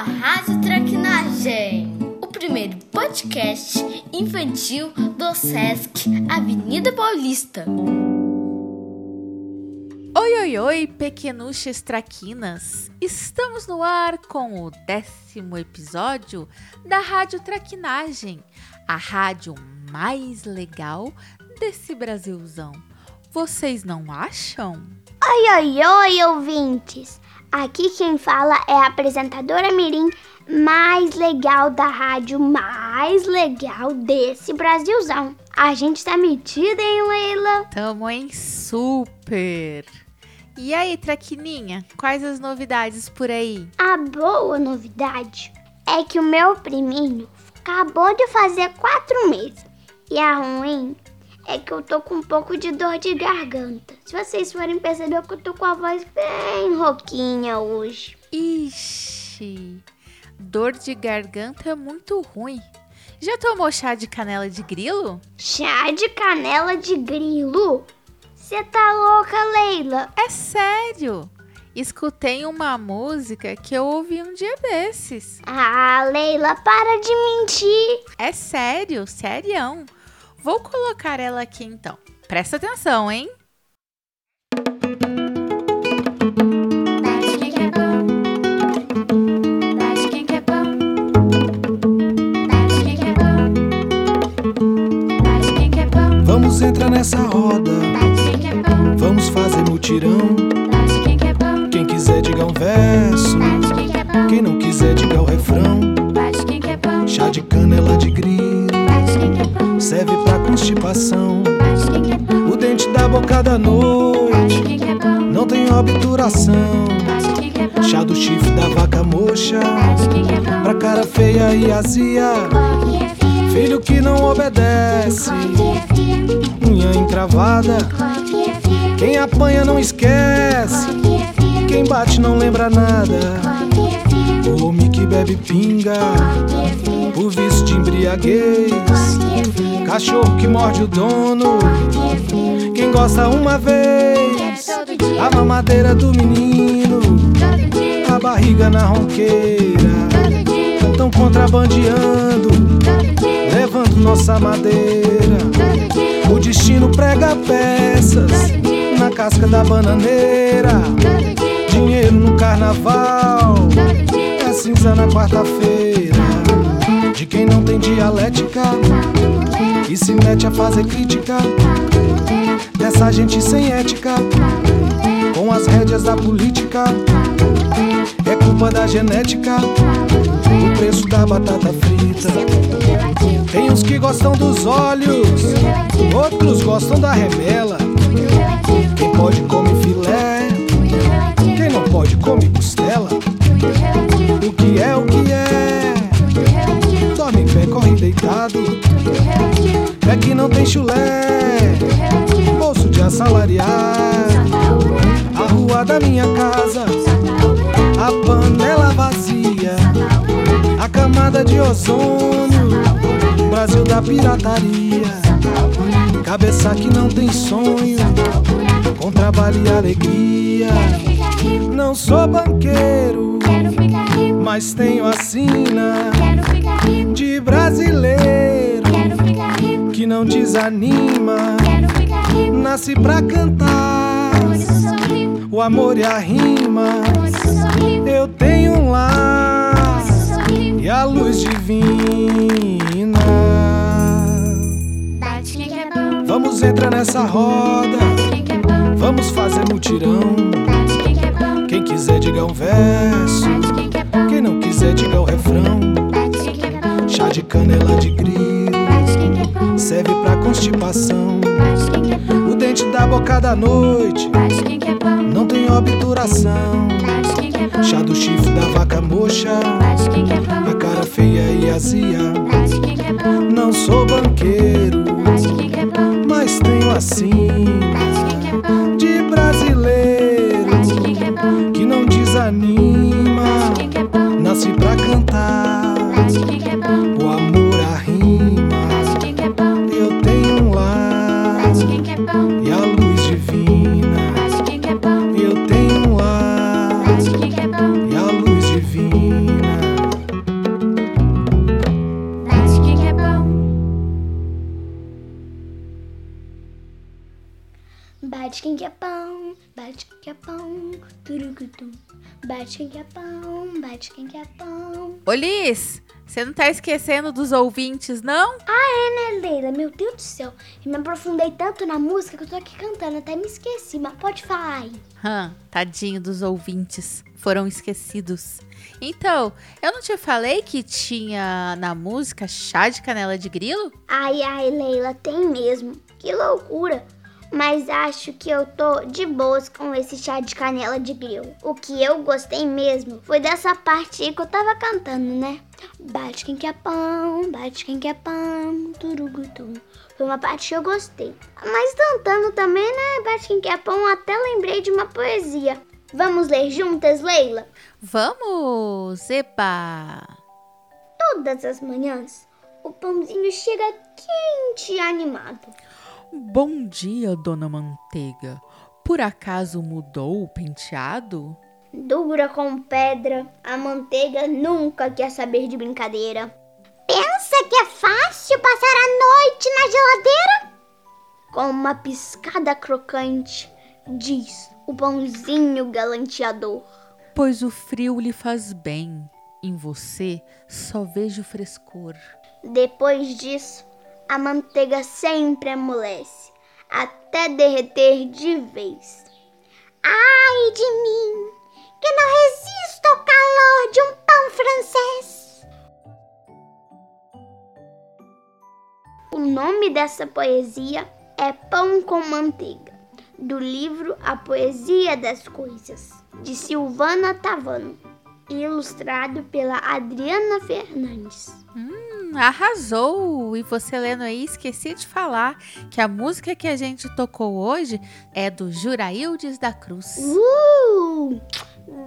a Rádio Traquinagem, o primeiro podcast infantil do SESC Avenida Paulista. Oi, oi, oi, pequenuchas traquinas! Estamos no ar com o décimo episódio da Rádio Traquinagem, a rádio mais legal desse Brasilzão. Vocês não acham? Oi, oi, oi, ouvintes! Aqui quem fala é a apresentadora Mirim mais legal da rádio, mais legal desse Brasilzão. A gente tá metida, hein, Leila? Tamo em super! E aí, Traquininha, quais as novidades por aí? A boa novidade é que o meu priminho acabou de fazer quatro meses. E a ruim é que eu tô com um pouco de dor de garganta. Se vocês forem perceber que eu tô com a voz bem rouquinha hoje. Ixi, dor de garganta é muito ruim. Já tomou chá de canela de grilo? Chá de canela de grilo? Você tá louca, Leila? É sério! Escutei uma música que eu ouvi um dia desses. Ah, Leila, para de mentir. É sério, serião. Vou colocar ela aqui então. Presta atenção, hein? Vamos entrar nessa roda, vamos fazer mutirão. Quem quiser diga um verso, quem não quiser diga o refrão. Chá de canela de grilo Serve pra constipação. O dente da boca da noite não tem obturação. Chá do chifre da vaca pão. pra cara feia e azia. Filho que não obedece, unha encravada. Quem apanha não esquece, quem bate não lembra nada. O homem que bebe pinga, por vício de embriaguez. Cachorro que morde o dono, quem gosta uma vez. A mamadeira do menino, a barriga na ronqueira. Tão contrabandeando, levando nossa madeira. O destino prega peças na casca da bananeira. Dinheiro no carnaval, é cinza na quarta-feira. De quem não tem dialética e se mete a fazer crítica dessa gente sem ética, com as rédeas da política. É culpa da genética, o preço da batata frita. Tem uns que gostam dos olhos, outros gostam da remela. Panela vazia, a camada de ozônio, Brasil da pirataria. Cabeça que não tem sonho, com trabalho e alegria. Não sou banqueiro, mas tenho a sina de brasileiro que não desanima. Nasce pra cantar o amor e a rima. Eu tenho um lar e a luz divina. Vamos entrar nessa roda, vamos fazer mutirão. Quem quiser diga um verso, quem não quiser diga o refrão. Chá de canela de grilo serve pra constipação. O dente da boca da noite não tem obturação. Chá do chifre da vaca quer pão. a cara feia e azia. Pão. Não sou banqueiro, pão. mas tenho assim de bate quem quer pão, turugutum. Bate quem quer pão, bate quem quer pão. Ô, Liz, você não tá esquecendo dos ouvintes, não? É, né, Leila? Meu Deus do céu. Eu me aprofundei tanto na música que eu tô aqui cantando, até me esqueci, mas pode falar aí. Hã, tadinho dos ouvintes. Foram esquecidos. Então, eu não te falei que tinha na música chá de canela de grilo? Ai, ai, Leila, tem mesmo. Que loucura. Mas acho que eu tô de boas com esse chá de canela de grilo. O que eu gostei mesmo foi dessa parte aí que eu tava cantando, né? Bate quem quer pão, bate quem quer pão, turugutum. Foi uma parte que eu gostei. Mas cantando também, né? Bate quem quer pão, até lembrei de uma poesia. Vamos ler juntas, Leila? Vamos, epa! Todas as manhãs, o pãozinho chega quente e animado. Bom dia, dona Manteiga. Por acaso mudou o penteado? Dura como pedra, a manteiga nunca quer saber de brincadeira. Pensa que é fácil passar a noite na geladeira? Com uma piscada crocante, diz o pãozinho galanteador. Pois o frio lhe faz bem. Em você só vejo frescor. Depois disso, a manteiga sempre amolece, até derreter de vez. Ai de mim, que não resisto ao calor de um pão francês. O nome dessa poesia é Pão com Manteiga, do livro A Poesia das Coisas, de Silvana Tavano, ilustrado pela Adriana Fernandes. Hum, arrasou! E você lendo aí, esqueci de falar que a música que a gente tocou hoje é do Juraildes da Cruz. Uh!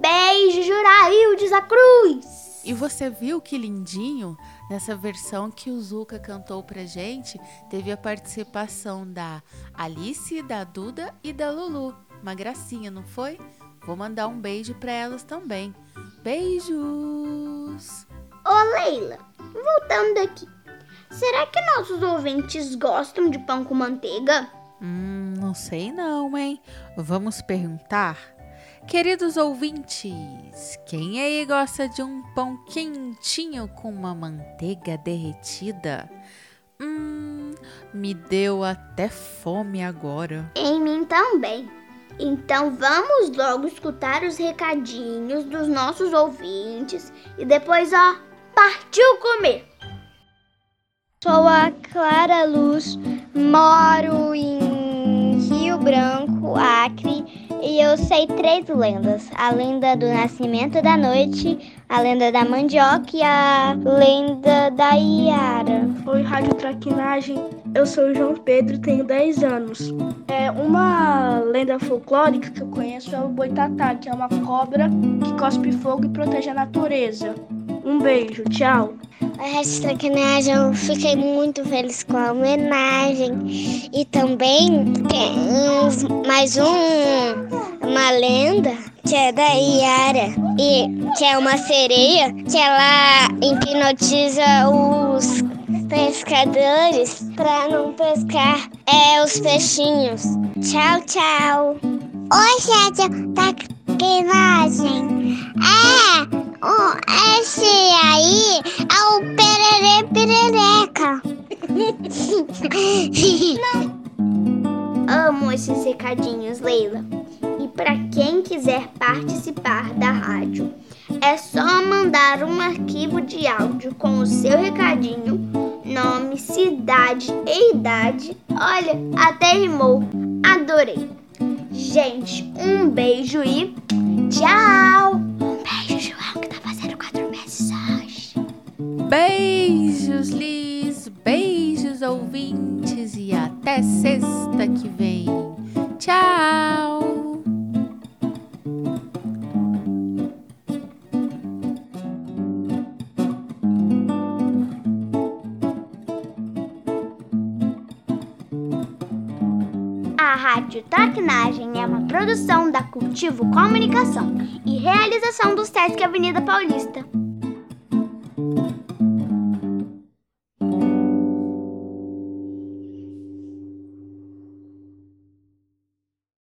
Beijo, Juraildes da Cruz! E você viu que lindinho? Nessa versão que o Zuka cantou pra gente, teve a participação da Alice, da Duda e da Lulu. Uma gracinha, não foi? Vou mandar um beijo pra elas também. Beijos! Ô Leila, voltando aqui. Será que nossos ouvintes gostam de pão com manteiga? Hum, não sei não, hein? Vamos perguntar? Queridos ouvintes, quem aí gosta de um pão quentinho com uma manteiga derretida? Hum, me deu até fome agora. Em mim também. Então vamos logo escutar os recadinhos dos nossos ouvintes e depois, ó, partiu comer! Sou a Clara Luz, moro em Rio Branco, Acre, e eu sei três lendas: a lenda do nascimento da noite, a lenda da mandioca e a lenda da Iara. Oi, Rádio Traquinagem. Eu sou o João Pedro, tenho 10 anos. É uma lenda folclórica que eu conheço é o Boitatá, que é uma cobra que cospe fogo e protege a natureza. Um beijo, tchau. A Rádio Traquinagem, eu fiquei muito feliz com a homenagem. E também tem mais um, uma lenda que é da Iara, e que é uma sereia que ela hipnotiza os pescadores para não pescar é, os peixinhos. Tchau, tchau. Oi, Rádio Traquinagem. É, o, esse aí é o Pererê Perereca. Amo esses recadinhos, Leila. E para quem quiser participar da rádio, é só mandar um arquivo de áudio com o seu recadinho, nome, cidade e idade. Olha, até rimou. Adorei. Gente, um beijo e tchau. Beijos, Liz! Beijos, ouvintes! E até sexta que vem! Tchau! A Rádio Traquinagem é uma produção da Cultivo Comunicação e realização do Sesc Avenida Paulista.